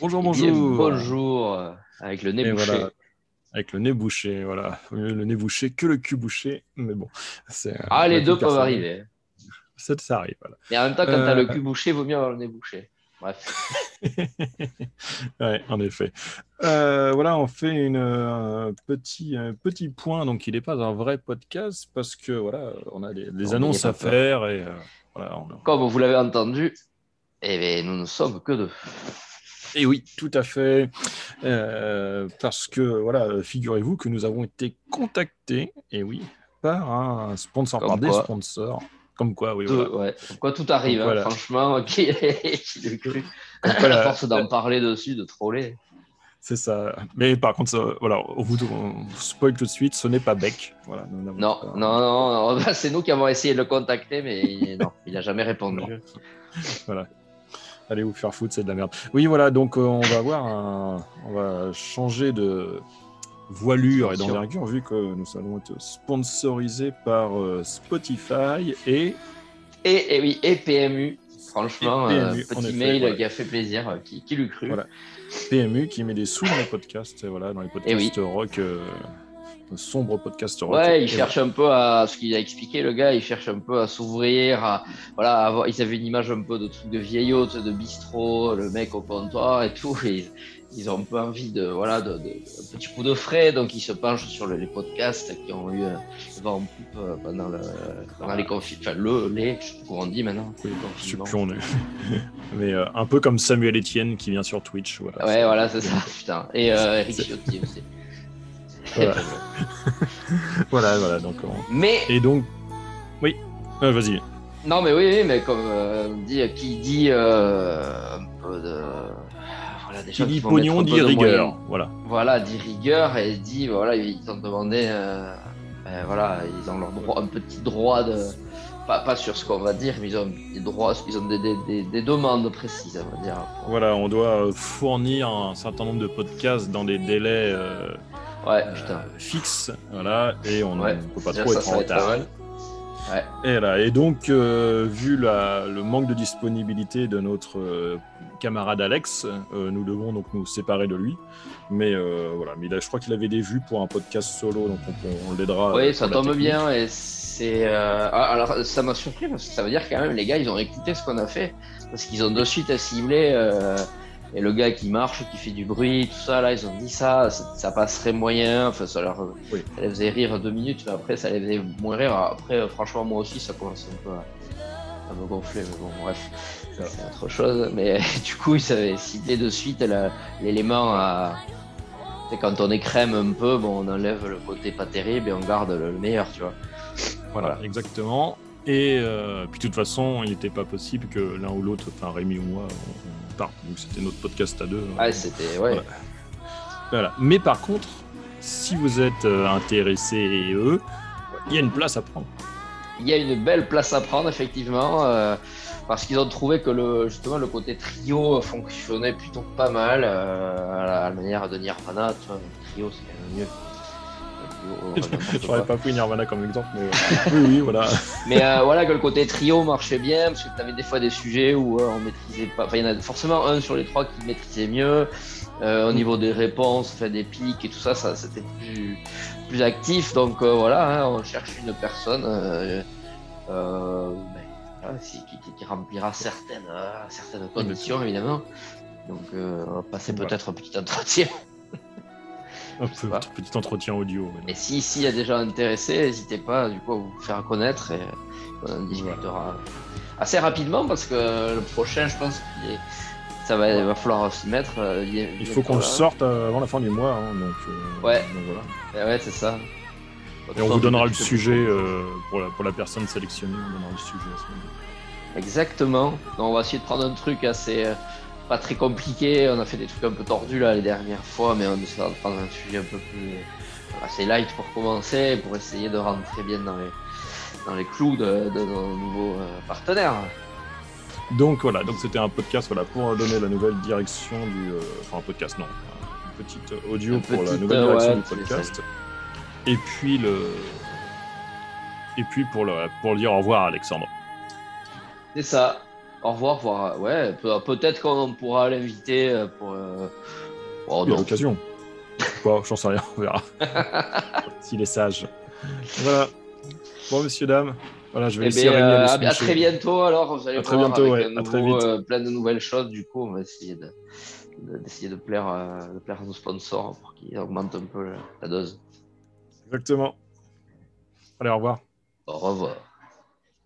Bonjour, Eh bonjour. bonjour, euh, avec le nez Et bouché. voilà, avec le nez bouché, voilà. Mieux Le nez bouché que le cul bouché, mais bon. euh, Ah, les deux peuvent arriver. Ça, ça arrive, voilà. Mais en même temps, quand t'as Euh, le cul bouché, vaut mieux avoir le nez bouché. Bref. ouais, en effet. Euh, voilà, on fait une, un petit, un petit point. Donc, il n'est pas un vrai podcast parce que voilà, on a des, des Non, annonces à il faire et euh, voilà. on- Comme vous l'avez entendu, eh bien, nous ne sommes que deux. Et oui, tout à fait. Euh, parce que voilà, figurez-vous que nous avons été contactés, et oui, par un sponsor, Comme par des sponsors. Comme quoi, oui, voilà. ouais. Comme quoi tout arrive, hein, voilà. franchement. Qui, l'eût cru Comme quoi, la- force d'en parler dessus, de troller. C'est ça. Mais par contre, ça, voilà, on vous on spoil tout de suite, ce n'est pas Beck. Voilà, Non, non, non, non, c'est nous qui avons essayé de le contacter, mais il- non, il n'a jamais répondu. Non. Allez vous faire foutre, c'est de la merde. Oui, voilà, donc euh, on va voir un... on va changer de voilure et d'envergure vu que nous allons être sponsorisés par euh, Spotify et Et, et oui, et PMU, franchement, Et euh, PMU, petit effet, mail voilà. qui a fait plaisir, qui, qui l'eût cru. Voilà. PMU qui met des sous dans les podcasts, voilà, dans les podcasts rock, sombres podcasts rock. Ouais, il cherche un peu à ce qu'il a expliqué, le gars, il cherche un peu à s'ouvrir, à voilà, à avoir, ils avaient une image un peu de truc de vieillot, tu sais, de bistrot, le mec au comptoir et tout, et ils ont un peu envie de voilà, de, petit coup de frais, donc ils se penchent sur le- les podcasts qui ont eu euh, vent en poupe euh, pendant, le, pendant les confinements, enfin le, les, je sais plus on dit maintenant, Je sais plus on est. Mais euh, un peu comme Samuel Etienne qui vient sur Twitch. Voilà, Ouais, voilà, c'est ça, putain. Et euh, Eric Ciotti aussi. Voilà. voilà, voilà. Donc, on- Mais Et donc, oui, Euh, vas-y. Non, mais oui, oui, mais comme euh, on dit, qui dit euh, un peu de. Voilà, des Qui dit pognon dit rigueur. Voilà. Voilà, dit rigueur et dit, voilà, ils ont demandé. euh, ben, voilà, ils ont leur droit, un petit droit de. Pas, pas sur ce qu'on va dire, mais ils ont des droits, ils ont des, des, des, des demandes précises, on va dire. Voilà, on doit fournir un certain nombre de podcasts dans des délais euh, Ouais, euh, putain. fixes. Voilà, et on ne Ouais, peut pas trop ça, être ça en retard. Ouais. Et, là, et donc, euh, vu la- le manque de disponibilité de notre euh, camarade Alex, euh, nous devons donc nous séparer de lui. Mais voilà, mais a- je crois qu'il avait des vues pour un podcast solo, donc on, on l'aidera. Oui, ça tombe bien et c'est. ah, Alors, ça m'a surpris parce que ça veut dire quand même les gars, ils ont écouté ce qu'on a fait parce qu'ils ont de suite euh, et le gars qui marche, qui fait du bruit, tout ça là, ils ont dit ça, ça, passerait moyen. Enfin, ça leur, Oui. ça les faisait rire deux minutes, mais après ça les faisait moins rire. Après, franchement, moi aussi, ça commence un peu à, à me gonfler, mais bon, bref, c'est autre chose. Mais du coup, ils avaient ciblé de suite l'élément à. sais, Quand on écrème un peu, bon, on enlève le côté pas terrible et on garde le, le meilleur, tu vois. Voilà, exactement. Et euh, puis de toute façon, il n'était pas possible que l'un ou l'autre, enfin Rémi ou moi, on, on parte. Donc c'était notre podcast à deux. Ah, c'était. Ouais. Voilà. Voilà. Mais par contre, si vous êtes euh, intéressé et eux, il y a une place à prendre. Il y a une belle place à prendre, effectivement, euh, parce qu'ils ont trouvé que le, justement le côté trio fonctionnait plutôt pas mal, euh, à la, manière de Nirvana. Tu vois, le trio, c'est quand même mieux. J'aurais pas pris Nirvana comme exemple, mais oui, oui, voilà. Mais euh, voilà que le côté trio marchait bien, parce que tu avais des fois des sujets où euh, on maîtrisait pas. Enfin, il y en a forcément un sur les trois qui maîtrisait mieux. Euh, au niveau des réponses, enfin, des pics et tout ça, ça c'était plus, plus actif. Donc euh, voilà, hein, on cherche une personne euh, euh, ben, qui, qui- qui remplira certaines, euh, certaines conditions, évidemment. Donc euh, on va passer Voilà. peut-être un petit entretien. Pas. petit entretien audio. mais Et si s'il y a des gens intéressés, n'hésitez pas du coup à vous faire connaître et on en discutera assez rapidement parce que le prochain, je pense qu'il est... ça va, il va falloir s'y mettre. euh, il, Il faut qu'on le sorte euh, avant la fin du mois. hein, donc, euh, Ouais. donc voilà. Eh ouais, c'est ça. Et on vous donnera le sujet euh, pour, la, pour la personne sélectionnée. On donnera le sujet à ce moment-là. Exactement. Donc, on va essayer de prendre un truc assez euh, pas très compliqué. On a fait des trucs un peu tordus là les dernières fois, mais on essaie de prendre un sujet un peu plus euh, assez light pour commencer, pour essayer de rentrer bien dans les dans les clous de, de nos nouveaux euh, partenaires. Donc voilà, donc c'était un podcast voilà, pour donner la nouvelle direction du. euh, enfin, un podcast, non. Une petite audio pour la nouvelle direction ouais, du podcast. Et puis le. Et puis pour, le, pour dire au revoir à Alexandre. C'est ça. Au revoir, voir. Ouais, peut-être qu'on pourra l'inviter pour. Oh, Il y a l'occasion. bon, j'en sais rien, on verra. S'il est sage. Voilà. Bon, messieurs, dames. Voilà, je vais eh ben, à, à, très bientôt alors. Vous allez à très bientôt, ouais. à très vite. plein de nouvelles choses. Du coup, on va essayer de d'essayer de, plaire, de plaire à nos sponsors pour qu'ils augmentent un peu la dose. Exactement. Allez, au revoir. Au revoir.